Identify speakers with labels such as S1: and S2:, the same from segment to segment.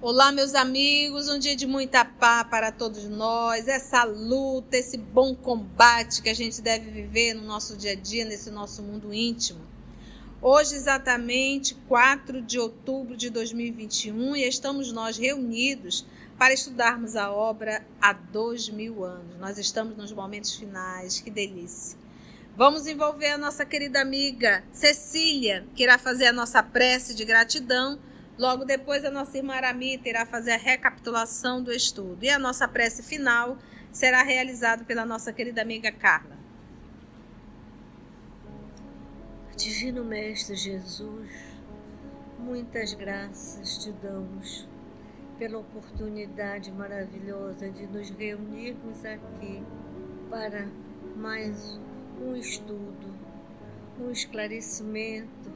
S1: Olá, meus amigos, um dia de muita paz para todos nós, essa luta, esse bom combate que a gente deve viver no nosso dia a dia, nesse nosso mundo íntimo. Hoje, exatamente 4 de outubro de 2021, e estamos nós reunidos para estudarmos a obra há dois mil anos. Nós estamos nos momentos finais, que delícia. Vamos envolver a nossa querida amiga Cecília, que irá fazer a nossa prece de gratidão Logo depois, a nossa irmã Aramita irá fazer a recapitulação do estudo. E a nossa prece final será realizada pela nossa querida amiga Carla.
S2: Divino Mestre Jesus, muitas graças te damos pela oportunidade maravilhosa de nos reunirmos aqui para mais um estudo, um esclarecimento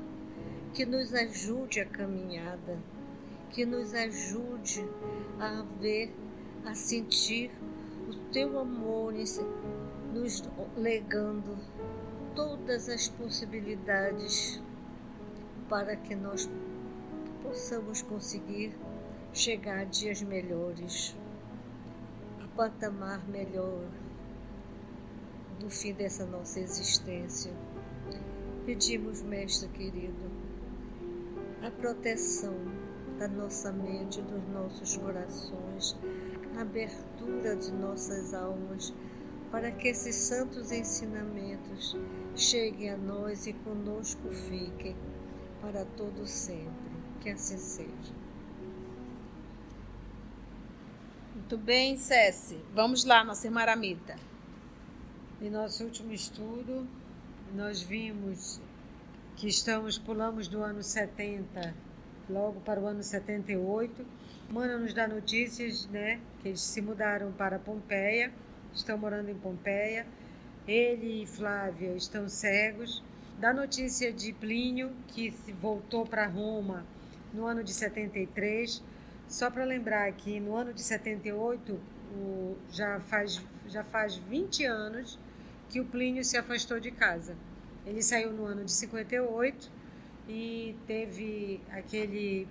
S2: que nos ajude a caminhada, que nos ajude a ver, a sentir o teu amor nos legando todas as possibilidades para que nós possamos conseguir chegar a dias melhores, a patamar melhor do fim dessa nossa existência. Pedimos, Mestre querido, a proteção da nossa mente, dos nossos corações, a abertura de nossas almas, para que esses santos ensinamentos cheguem a nós e conosco fiquem para todo sempre. Que assim seja.
S1: Muito bem, Cessi. Vamos lá, nossa irmã Aramita.
S3: Em nosso último estudo, nós vimos que estamos, pulamos do ano 70 logo para o ano 78. Mana nos dá notícias, né, que eles se mudaram para Pompeia, estão morando em Pompeia. Ele e Flávia estão cegos. Dá notícia de Plínio, que voltou para Roma no ano de 73. Só para lembrar que no ano de 78, o, já, faz, já faz 20 anos que o Plínio se afastou de casa. Ele saiu no ano de 58 e teve aquele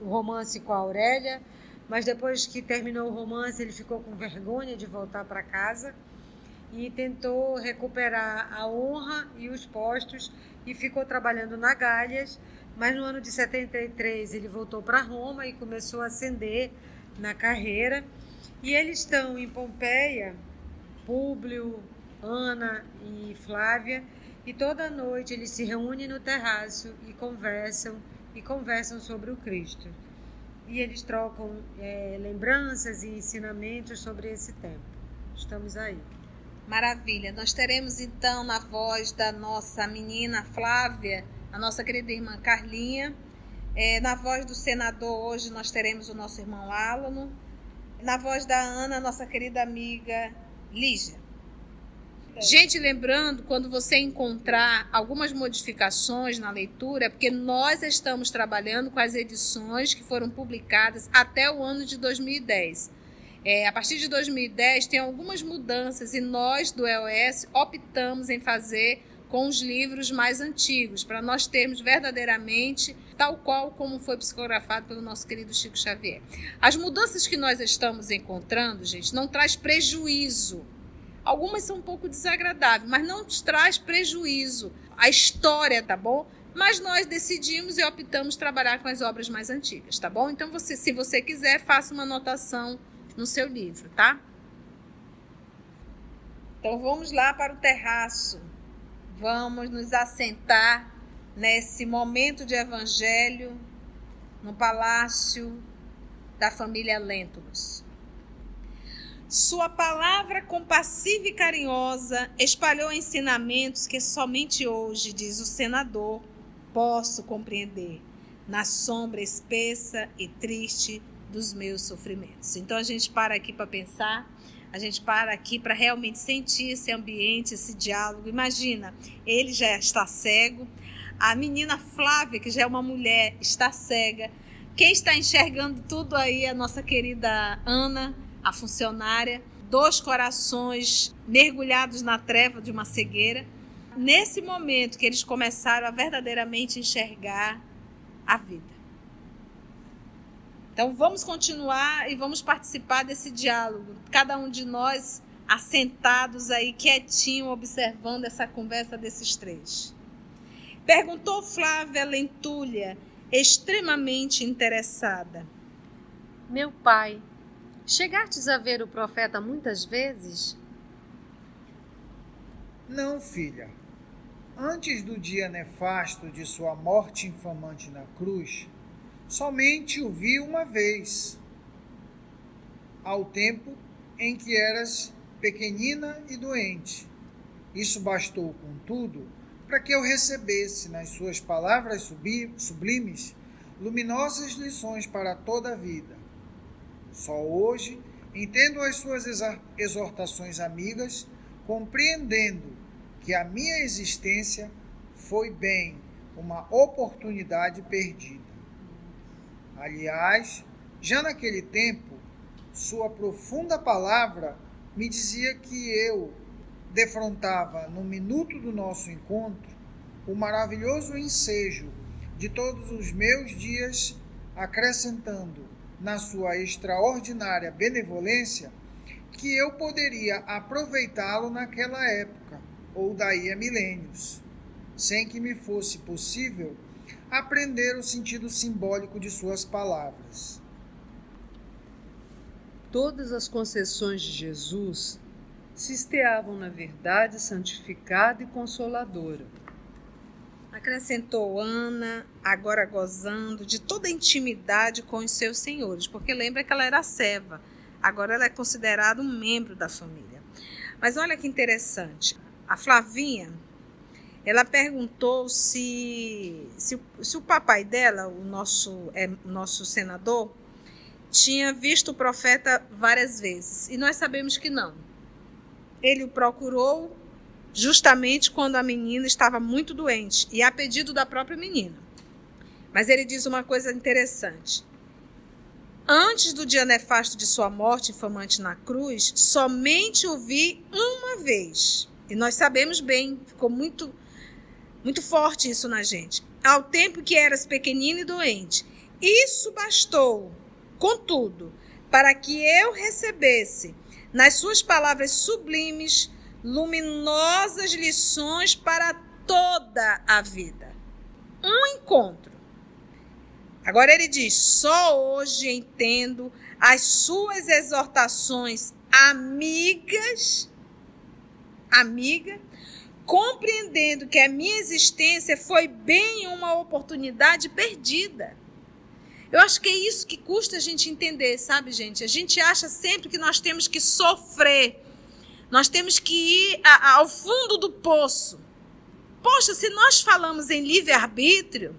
S3: romance com a Aurélia, mas depois que terminou o romance, ele ficou com vergonha de voltar para casa e tentou recuperar a honra e os postos e ficou trabalhando na Galhas, mas no ano de 73 ele voltou para Roma e começou a ascender na carreira. E eles estão em Pompeia, Públio, Ana e Flávia, e toda noite eles se reúnem no terraço e conversam e conversam sobre o Cristo. E eles trocam é, lembranças e ensinamentos sobre esse tempo. Estamos aí.
S1: Maravilha. Nós teremos então na voz da nossa menina Flávia, a nossa querida irmã Carlinha. É, na voz do senador hoje nós teremos o nosso irmão Álano. Na voz da Ana, nossa querida amiga Lígia. Gente, lembrando, quando você encontrar algumas modificações na leitura, é porque nós estamos trabalhando com as edições que foram publicadas até o ano de 2010. É, a partir de 2010 tem algumas mudanças e nós do EOS optamos em fazer com os livros mais antigos, para nós termos verdadeiramente tal qual como foi psicografado pelo nosso querido Chico Xavier. As mudanças que nós estamos encontrando, gente, não traz prejuízo Algumas são um pouco desagradáveis, mas não nos traz prejuízo. A história, tá bom? Mas nós decidimos e optamos trabalhar com as obras mais antigas, tá bom? Então, você, se você quiser, faça uma anotação no seu livro, tá? Então, vamos lá para o terraço. Vamos nos assentar nesse momento de evangelho no palácio da família Lentulus. Sua palavra compassiva e carinhosa espalhou ensinamentos que somente hoje, diz o senador, posso compreender, na sombra espessa e triste dos meus sofrimentos. Então a gente para aqui para pensar, a gente para aqui para realmente sentir esse ambiente, esse diálogo. Imagina, ele já está cego, a menina Flávia, que já é uma mulher, está cega Quem está enxergando tudo aí é a nossa querida Ana, a funcionária. Dois corações mergulhados na treva de uma cegueira. Nesse momento que eles começaram a verdadeiramente enxergar a vida. Então vamos continuar e vamos participar desse diálogo. Cada um de nós assentados aí quietinho observando essa conversa desses três. Perguntou Flávia Lentulha, extremamente interessada.
S4: Meu pai, chegastes a ver o profeta muitas vezes?
S5: Não, filha. Antes do dia nefasto de sua morte infamante na cruz, somente o vi uma vez, ao tempo em que eras pequenina e doente. Isso bastou, contudo, para que eu recebesse nas suas palavras sublimes luminosas lições para toda a vida. Só hoje entendo as suas exortações amigas, compreendendo que a minha existência foi bem uma oportunidade perdida. Aliás, já naquele tempo, sua profunda palavra me dizia que eu defrontava no minuto do nosso encontro o maravilhoso ensejo de todos os meus dias, acrescentando na sua extraordinária benevolência que eu poderia aproveitá-lo naquela época ou daí a milênios, sem que me fosse possível aprender o sentido simbólico de suas palavras.
S6: Todas as concessões de Jesus se esteavam na verdade santificada e consoladora.
S1: Acrescentou Ana, agora gozando de toda a intimidade com os seus senhores, porque lembra que ela era serva, agora ela é considerada um membro da família. Mas olha que interessante, a Flavinha, ela perguntou se, se, se o papai dela, o nosso, é, nosso senador, tinha visto o profeta várias vezes. E nós sabemos que não. Ele o procurou justamente quando a menina estava muito doente e a pedido da própria menina. Mas ele diz uma coisa interessante. Antes do dia nefasto de sua morte infamante na cruz, somente o vi uma vez. E nós sabemos bem, ficou muito muito forte isso na gente. Ao tempo que eras pequenino e doente. Isso bastou Contudo, para que eu recebesse nas suas palavras sublimes luminosas lições para toda a vida. Um encontro. Agora ele diz: só hoje entendo as suas exortações amigas, amiga, compreendendo que a minha existência foi bem uma oportunidade perdida. Eu acho que é isso que custa a gente entender, sabe, gente? A gente acha sempre que nós temos que sofrer, nós temos que ir a, ao fundo do poço. Poxa, se nós falamos em livre-arbítrio,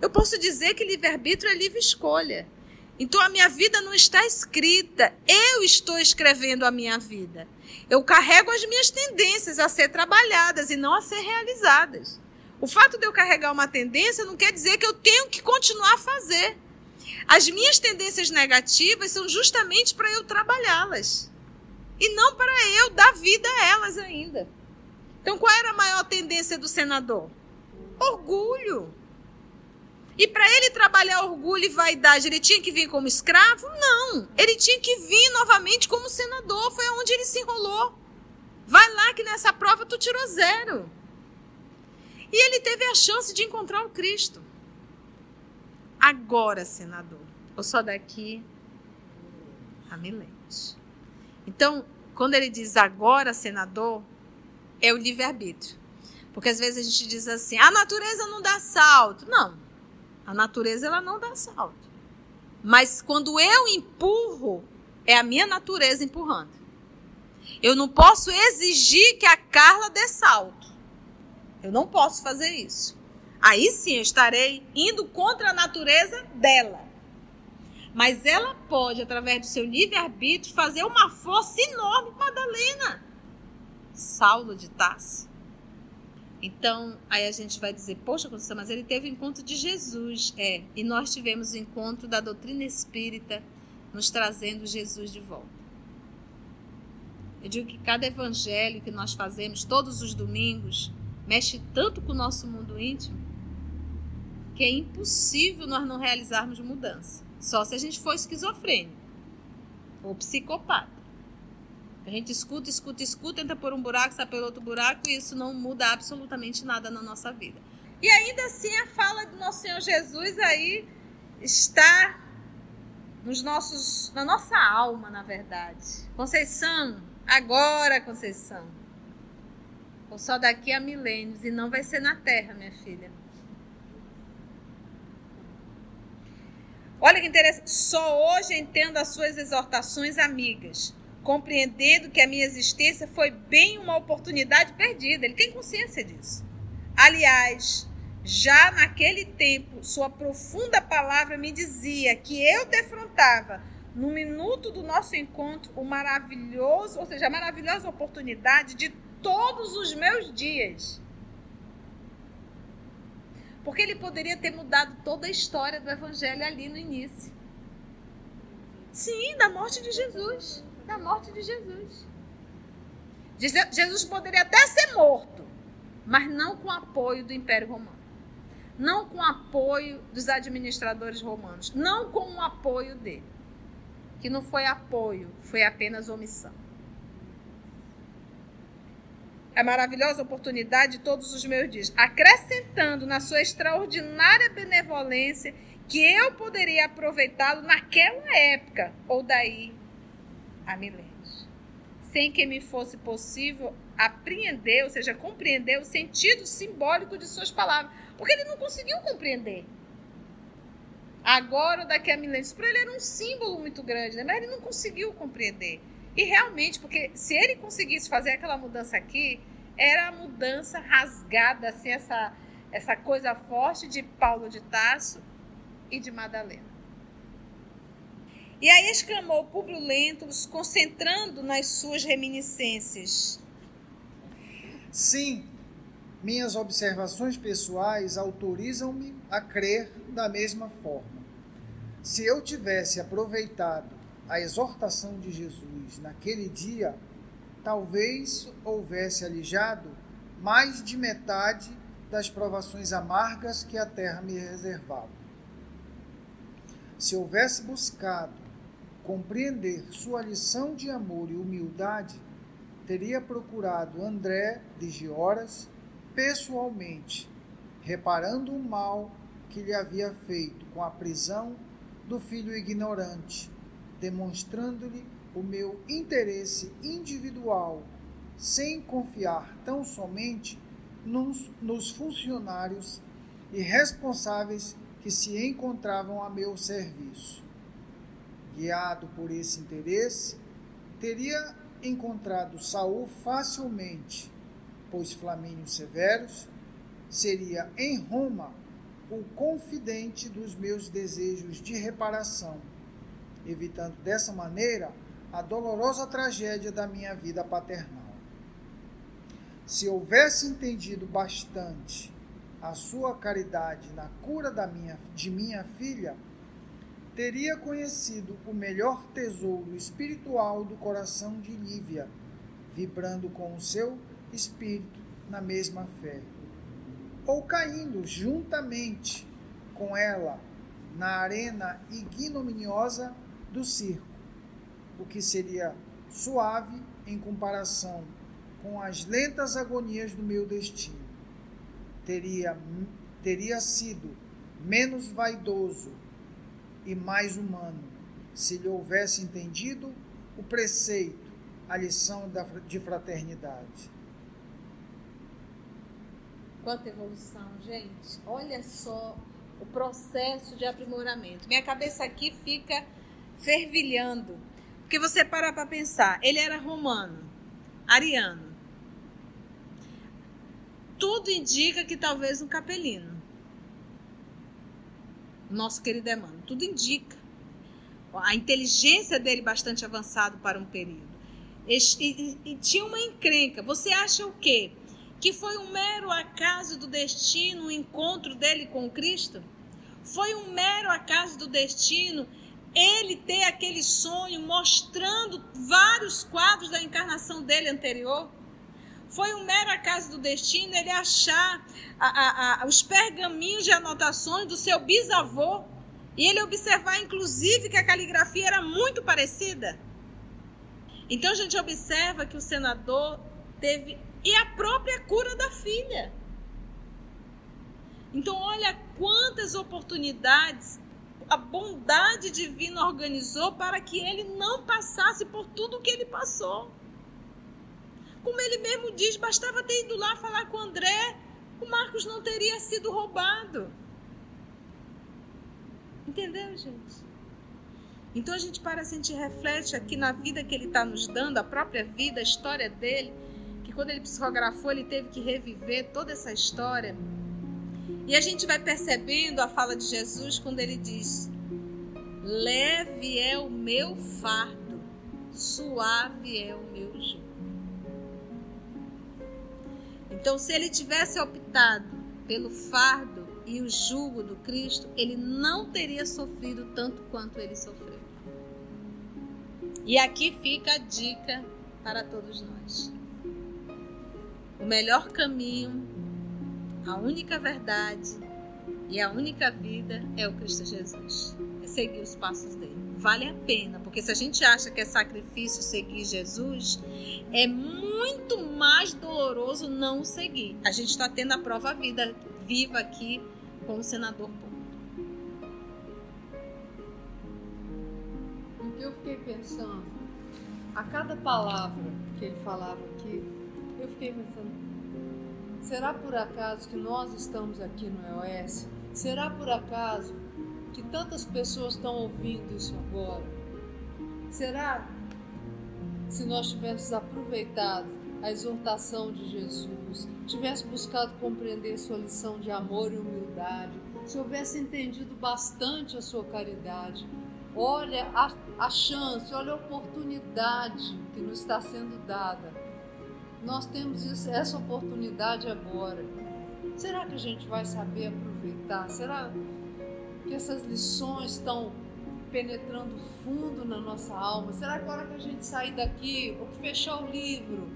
S1: eu posso dizer que livre-arbítrio é livre escolha. Então a minha vida não está escrita, eu estou escrevendo a minha vida. Eu carrego as minhas tendências a ser trabalhadas e não a ser realizadas. O fato de eu carregar uma tendência não quer dizer que eu tenho que continuar a fazer. As minhas tendências negativas são justamente para eu trabalhá-las e não para eu dar vida a elas ainda. Então, qual era a maior tendência do senador? Orgulho. E para ele trabalhar orgulho e vaidade, ele tinha que vir como escravo? Não. Ele tinha que vir novamente como senador. Foi onde ele se enrolou. Vai lá que nessa prova tu tirou zero. E ele teve a chance de encontrar o Cristo. Agora, senador, ou só daqui a milênios. Então, quando ele diz agora, senador, é o livre-arbítrio. Porque às vezes a gente diz assim: a natureza não dá salto. Não, a natureza ela não dá salto. Mas quando eu empurro, é a minha natureza empurrando. Eu não posso exigir que a Carla dê salto. Eu não posso fazer isso. Aí sim eu estarei indo contra a natureza dela. Mas ela pode, através do seu livre-arbítrio, fazer uma força enorme, Madalena. Saulo de Tarso. Então, aí a gente vai dizer, poxa, mas ele teve o encontro de Jesus. É, e nós tivemos o encontro da doutrina espírita nos trazendo Jesus de volta. Eu digo que cada evangelho que nós fazemos todos os domingos mexe tanto com o nosso mundo íntimo que é impossível nós não realizarmos mudança. Só se a gente for esquizofrênico ou psicopata. A gente escuta, escuta, escuta, entra por um buraco, sai pelo outro buraco e isso não muda absolutamente nada na nossa vida. E ainda assim a fala do nosso Senhor Jesus aí está nos nossos, na nossa alma, na verdade. Conceição, agora, Conceição. Ou só daqui a milênios e não vai ser na terra, minha filha. Olha que interessante. Só hoje entendo as suas exortações amigas compreendendo que a minha existência foi bem uma oportunidade perdida. Ele tem consciência disso. Aliás, já naquele tempo, sua profunda palavra me dizia que eu defrontava, no minuto do nosso encontro, o maravilhoso, ou seja, a maravilhosa oportunidade de todos os meus dias. Porque ele poderia ter mudado toda a história do evangelho ali no início. Sim, da morte de Jesus da morte de Jesus. Jesus poderia até ser morto, mas não com apoio do Império Romano. Não com apoio dos administradores romanos. Não com o apoio dele. Que não foi apoio, foi apenas omissão. É maravilhosa oportunidade de todos os meus dias, acrescentando na sua extraordinária benevolência que eu poderia aproveitá-lo naquela época ou daí a milênios, sem que me fosse possível apreender, ou seja, compreender o sentido simbólico de suas palavras, porque ele não conseguiu compreender. Agora, daqui a milênios, para ele era um símbolo muito grande, né? mas ele não conseguiu compreender. E realmente, porque se ele conseguisse fazer aquela mudança aqui, era a mudança rasgada, assim, essa, essa coisa forte de Paulo de Tarso e de Madalena. E aí exclamou Públio Lentulus, concentrando nas suas reminiscências.
S5: Sim, minhas observações pessoais autorizam-me a crer da mesma forma. Se eu tivesse aproveitado a exortação de Jesus naquele dia, talvez houvesse alijado mais de metade das provações amargas que a terra me reservava. Se houvesse buscado compreender sua lição de amor e humildade, teria procurado André de Gioras pessoalmente, reparando o mal que lhe havia feito com a prisão do filho ignorante, demonstrando-lhe o meu interesse individual, sem confiar tão somente nos, nos funcionários e responsáveis que se encontravam a meu serviço. Guiado por esse interesse, teria encontrado Saul facilmente, pois Flamínio Severus seria em Roma o confidente dos meus desejos de reparação, evitando dessa maneira a dolorosa tragédia da minha vida paternal. Se houvesse entendido bastante a sua caridade na cura da minha, de minha filha, teria conhecido o melhor tesouro espiritual do coração de Lívia, vibrando com o seu espírito na mesma fé, ou caindo juntamente com ela na arena ignominiosa do circo, o que seria suave em comparação com as lentas agonias do meu destino. Teria, teria sido menos vaidoso e mais humano, se lhe houvesse entendido o preceito, a lição de fraternidade.
S1: Quanta evolução, gente! Olha só o processo de aprimoramento. Minha cabeça aqui fica fervilhando. Porque você para para pensar, ele era romano, ariano. Tudo indica que talvez um capelino nosso querido Emmanuel. Tudo indica. A inteligência dele bastante avançado para um período. E, e, e, tinha uma encrenca. Você acha o quê? que foi um mero acaso do destino o encontro dele com Cristo? Foi um mero acaso do destino ele ter aquele sonho mostrando vários quadros da encarnação dele anterior? Foi um mero acaso do destino ele achar a, a, a, os pergaminhos de anotações do seu bisavô e ele observar, inclusive, que a caligrafia era muito parecida? Então a gente observa que o senador teve e a própria cura da filha. Então olha quantas oportunidades a bondade divina organizou para que ele não passasse por tudo o que ele passou. Como ele mesmo diz, bastava ter ido lá falar com André, o Marcos não teria sido roubado. Entendeu, gente? Então a gente para, a gente reflete aqui na vida que ele está nos dando, a própria vida, a história dele, que quando ele psicografou, ele teve que reviver toda essa história. E a gente vai percebendo a fala de Jesus quando ele diz: Leve é o meu fardo, suave é o meu jugo. Então, se ele tivesse optado pelo fardo e o jugo do Cristo, ele não teria sofrido tanto quanto ele sofreu. E aqui fica a dica para todos nós. O melhor caminho, a única verdade e a única vida é o Cristo Jesus. É seguir os passos dele. Vale a pena, porque se a gente acha que é sacrifício seguir Jesus, é muito mais doloroso não seguir. A gente está tendo a prova vida, viva aqui com o senador
S6: O que eu fiquei pensando, a cada palavra que ele falava aqui, eu fiquei pensando, será por acaso que nós estamos aqui no EOS? Será por acaso que tantas pessoas estão ouvindo isso agora? Será se nós tivéssemos aproveitado a exortação de Jesus, tivesse buscado compreender sua lição de amor e humildade, se houvesse entendido bastante a sua caridade, olha a, a chance, olha a oportunidade que nos está sendo dada. Nós temos essa oportunidade agora. Será que a gente vai saber aproveitar? Será que essas lições estão penetrando fundo na nossa alma? Será que a hora que a gente sair daqui, ou que fechar o livro,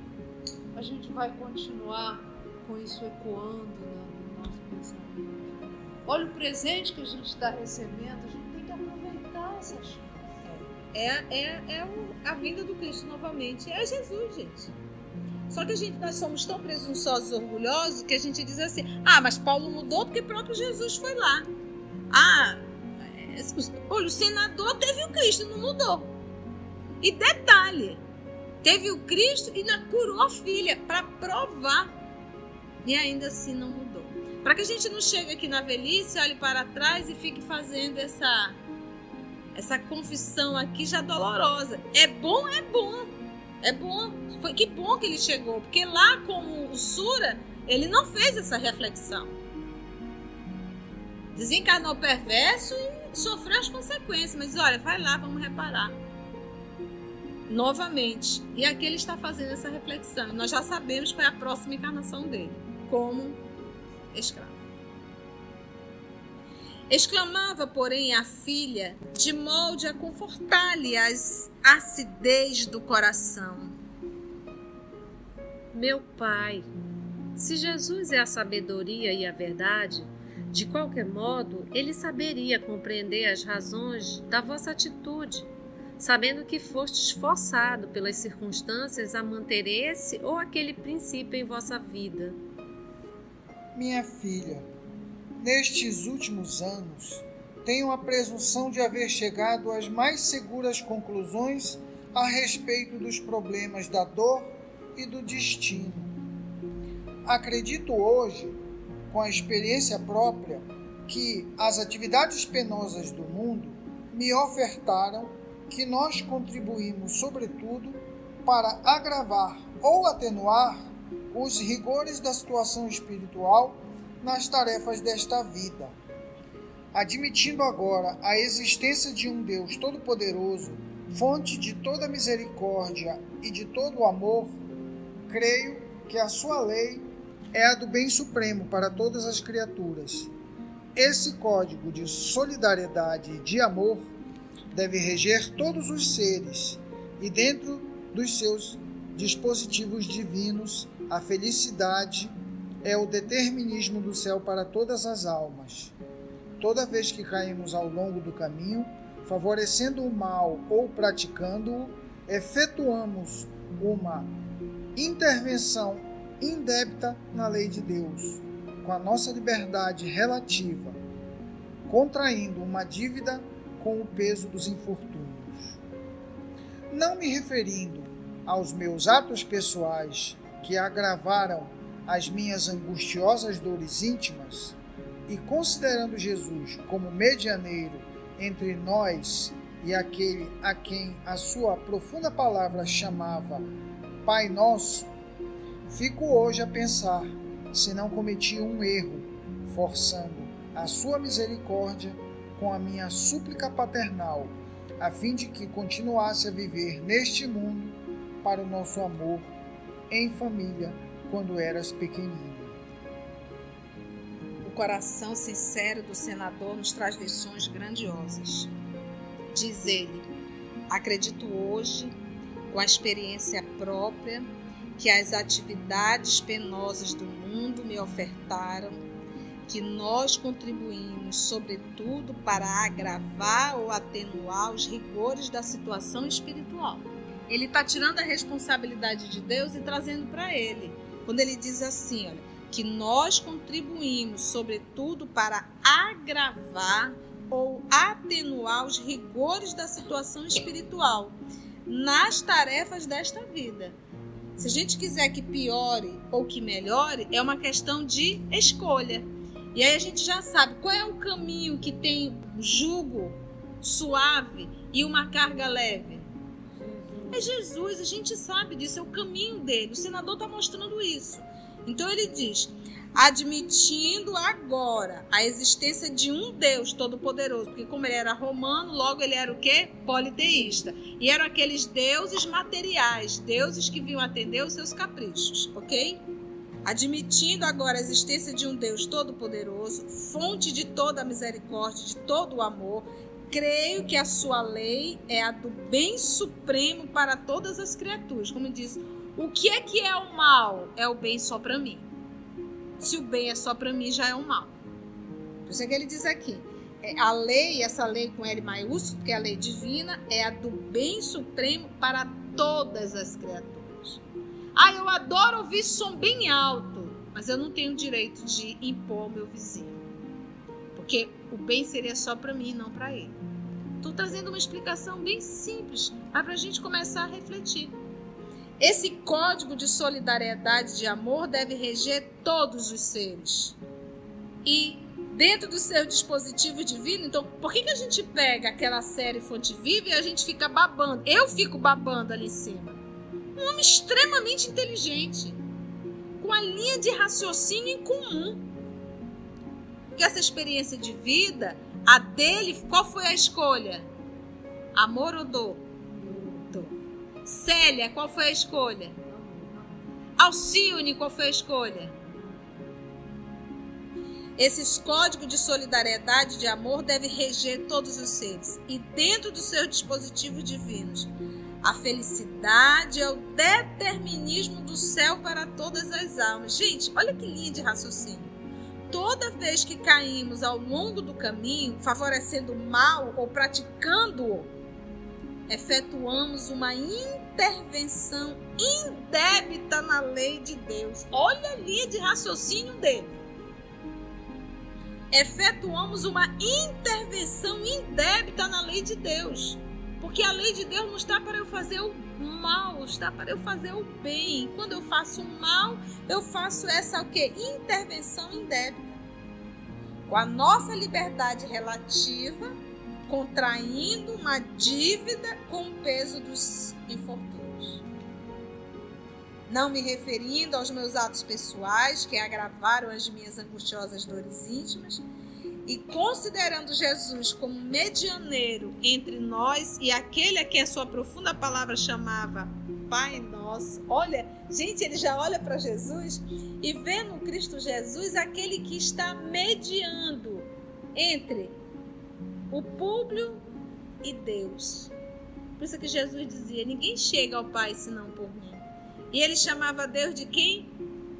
S6: a gente vai continuar com isso ecoando no nosso pensamento? Olha o presente que a gente está recebendo, a gente tem que aproveitar essa chance.
S1: É, é, é a vinda do Cristo novamente. É Jesus, gente. Só que a gente, nós somos tão presunçosos e orgulhosos que a gente diz assim: ah, mas Paulo mudou porque próprio Jesus foi lá. Ah, olha, o senador teve o Cristo, não mudou. E detalhe, teve o Cristo e ainda curou a filha para provar. E ainda assim não mudou. Para que a gente não chegue aqui na velhice, olhe para trás e fique fazendo essa essa confissão aqui já dolorosa. É bom, é bom. É bom. Foi que bom que ele chegou, porque lá com o Sura, ele não fez essa reflexão desencarnou perverso e sofreu as consequências. Mas olha, vai lá, vamos reparar. Novamente. E aqui ele está fazendo essa reflexão. Nós já sabemos qual é a próxima encarnação dele como escravo. Exclamava, porém, a filha, de molde a confortar-lhe as acidez do coração.
S4: Meu pai, se Jesus é a sabedoria e a verdade, de qualquer modo, ele saberia compreender as razões da vossa atitude, sabendo que fostes forçado pelas circunstâncias a manter esse ou aquele princípio em vossa vida.
S5: Minha filha, nestes últimos anos, tenho a presunção de haver chegado às mais seguras conclusões a respeito dos problemas da dor e do destino. Acredito hoje com a experiência própria que as atividades penosas do mundo me ofertaram que nós contribuímos, sobretudo, para agravar ou atenuar os rigores da situação espiritual nas tarefas desta vida. Admitindo agora a existência de um Deus Todo-Poderoso, fonte de toda misericórdia e de todo amor, creio que a sua lei é a do bem supremo para todas as criaturas. Esse código de solidariedade e de amor deve reger todos os seres e, dentro dos seus dispositivos divinos, a felicidade é o determinismo do céu para todas as almas. Toda vez que caímos ao longo do caminho, favorecendo o mal ou praticando-o, efetuamos uma intervenção indébita na lei de Deus, com a nossa liberdade relativa, contraindo uma dívida com o peso dos infortúnios. Não me referindo aos meus atos pessoais que agravaram as minhas angustiosas dores íntimas, e considerando Jesus como medianeiro entre nós e aquele a quem a sua profunda palavra chamava Pai Nosso, fico hoje a pensar se não cometi um erro, forçando a sua misericórdia com a minha súplica paternal, a fim de que continuasse a viver neste mundo para o nosso amor em família quando eras pequenino.
S1: O coração sincero do senador nos traz lições grandiosas. Diz ele: Acredito hoje, com a experiência própria, que as atividades penosas do mundo me ofertaram, que nós contribuímos, sobretudo, para agravar ou atenuar os rigores da situação espiritual. Ele está tirando a responsabilidade de Deus e trazendo para ele quando ele diz assim, olha, que nós contribuímos, sobretudo, para agravar ou atenuar os rigores da situação espiritual nas tarefas desta vida. Se a gente quiser que piore ou que melhore, é uma questão de escolha. E aí a gente já sabe qual é o caminho que tem jugo suave e uma carga leve. É Jesus, a gente sabe disso, é o caminho dele. O senador está mostrando isso. Então ele diz: admitindo agora a existência de um Deus todo-poderoso, porque como ele era romano, logo ele era o quê? Politeísta. E eram aqueles deuses materiais, deuses que vinham atender os seus caprichos, ok? Admitindo agora a existência de um Deus todo-poderoso, fonte de toda a misericórdia, de todo o amor, creio que a sua lei é a do bem supremo para todas as criaturas. Como diz, o que é que é o mal? É o bem só para mim. Se o bem é só para mim, já é o mal. Por isso é que ele diz aqui: é, a lei, essa lei com L maiúsculo, que é a lei divina, é a do bem supremo para todas as criaturas. Ah, eu adoro ouvir som bem alto, mas eu não tenho direito de impor ao meu vizinho. Porque o bem seria só para mim, não para ele. Estou trazendo uma explicação bem simples, para a gente começar a refletir. Esse código de solidariedade de amor deve reger todos os seres. E dentro do seu dispositivo divino, então, por que, que a gente pega aquela série Fonte Viva e a gente fica babando? Eu fico babando ali em cima. Um homem extremamente inteligente, com a linha de raciocínio em comum porque essa experiência de vida, a dele, qual foi a escolha? Amor ou dor? Dor. Célia, qual foi a escolha? Alcione, qual foi a escolha? Esses códigos de solidariedade de amor devem reger todos os seres e dentro dos seus dispositivos divinos. A felicidade é o determinismo do céu para todas as almas. Gente, olha que linha de raciocínio toda vez que caímos ao longo do caminho, favorecendo o mal ou praticando-o, efetuamos uma intervenção indébita na lei de Deus. Olha a linha de raciocínio dele. Efetuamos uma intervenção indébita na lei de Deus. Porque a lei de Deus não está para eu fazer o mal, está para eu fazer o bem. Quando eu faço o mal, eu faço essa o quê? Intervenção indébita. Com a nossa liberdade relativa, contraindo uma dívida com o peso dos infortúnios. Não me referindo aos meus atos pessoais que agravaram as minhas angustiosas dores íntimas, e considerando Jesus como medianeiro entre nós e aquele a que a sua profunda palavra chamava Pai Nosso. Olha, gente, ele já olha para Jesus e vê no Cristo Jesus aquele que está mediando entre o público e Deus. Por isso que Jesus dizia: ninguém chega ao Pai senão por mim. E ele chamava Deus de quem?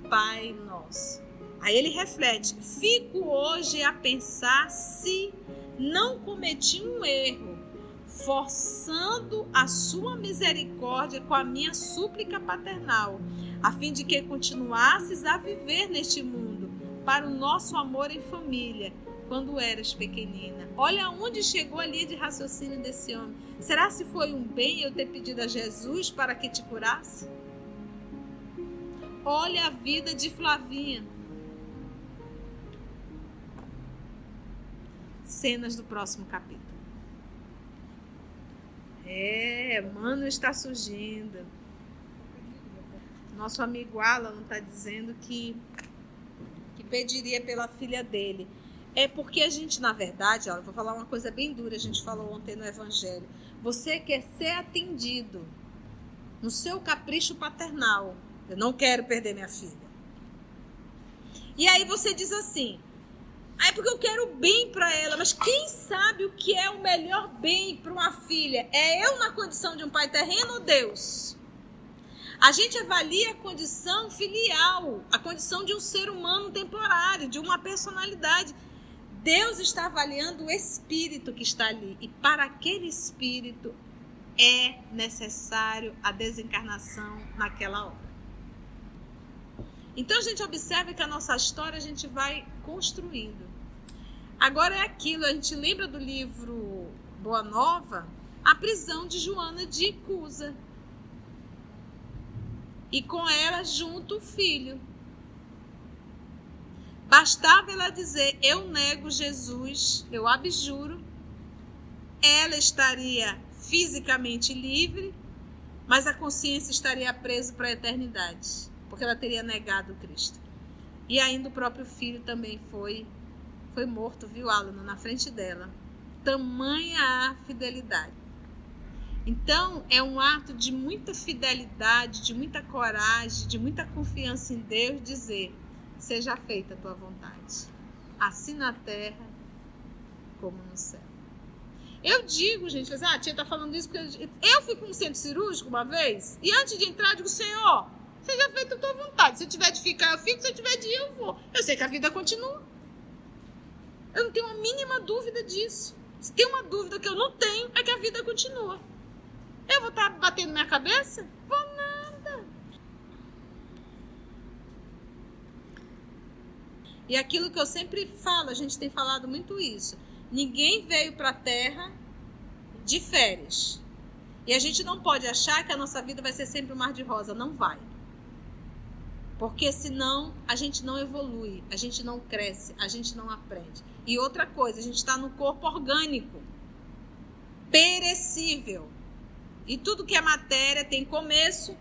S1: Pai Nosso. Aí ele reflete: fico hoje a pensar se não cometi um erro, forçando a sua misericórdia com a minha súplica paternal, a fim de que continuasses a viver neste mundo para o nosso amor em família, quando eras pequenina. Olha onde chegou a linha de raciocínio desse homem. Será se foi um bem eu ter pedido a Jesus para que te curasse? Olha a vida de Flavinha. Cenas do próximo capítulo. É, mano está surgindo. Nosso amigo Alan está dizendo que, que pediria pela filha dele. É porque a gente, na verdade, ó, vou falar uma coisa bem dura, a gente falou ontem no Evangelho. Você quer ser atendido no seu capricho paternal. Eu não quero perder minha filha. E aí você diz assim: ah, é porque eu quero bem para ela, mas quem sabe o que é o melhor bem para uma filha? É eu na condição de um pai terreno ou Deus? A gente avalia a condição filial, a condição de um ser humano temporário, de uma personalidade. Deus está avaliando o espírito que está ali. E para aquele espírito é necessário a desencarnação naquela hora. Então a gente observa que a nossa história a gente vai construindo. Agora é aquilo, a gente lembra do livro Boa Nova, a prisão de Joana de Cusa. E com ela junto o filho. Bastava ela dizer: Eu nego Jesus, eu abjuro. Ela estaria fisicamente livre, mas a consciência estaria presa para a eternidade, porque ela teria negado Cristo. E ainda o próprio filho também foi foi morto, viu, Alan, na frente dela. Tamanha a fidelidade. Então, é um ato de muita fidelidade, de muita coragem, de muita confiança em Deus dizer: seja feita a tua vontade, assim na terra como no céu. Eu digo, gente, ah, a tia tá falando isso porque eu fui para um centro cirúrgico uma vez e antes de entrar, eu digo, Senhor, seja feita a tua vontade. Se eu tiver de ficar, eu fico, se eu tiver de ir, eu vou. Eu sei que a vida continua. Eu não tenho a mínima dúvida disso. Se tem uma dúvida que eu não tenho, é que a vida continua. Eu vou estar tá batendo minha cabeça? Vou E aquilo que eu sempre falo, a gente tem falado muito isso. Ninguém veio para a Terra de férias. E a gente não pode achar que a nossa vida vai ser sempre um mar de rosa. Não vai. Porque senão a gente não evolui, a gente não cresce, a gente não aprende. E outra coisa, a gente está no corpo orgânico, perecível. E tudo que é matéria tem começo,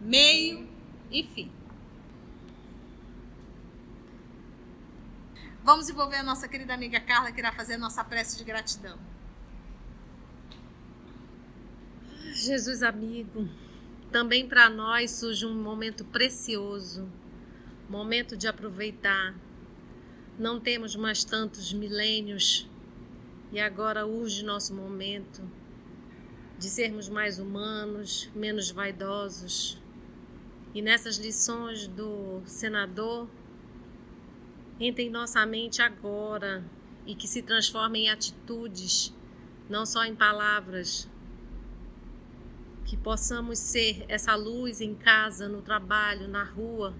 S1: meio e fim. Vamos envolver a nossa querida amiga Carla, que irá fazer a nossa prece de gratidão.
S4: Jesus amigo, também para nós surge um momento precioso, momento de aproveitar. Não temos mais tantos milênios e agora urge nosso momento de sermos mais humanos, menos vaidosos. E nessas lições do senador, entre em nossa mente agora e que se transforme em atitudes, não só em palavras. Que possamos ser essa luz em casa, no trabalho, na rua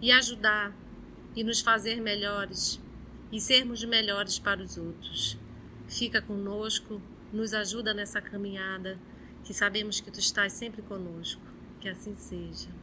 S4: e ajudar e nos fazer melhores e sermos melhores para os outros. Fica conosco, nos ajuda nessa caminhada, que sabemos que tu estás sempre conosco. Que assim seja.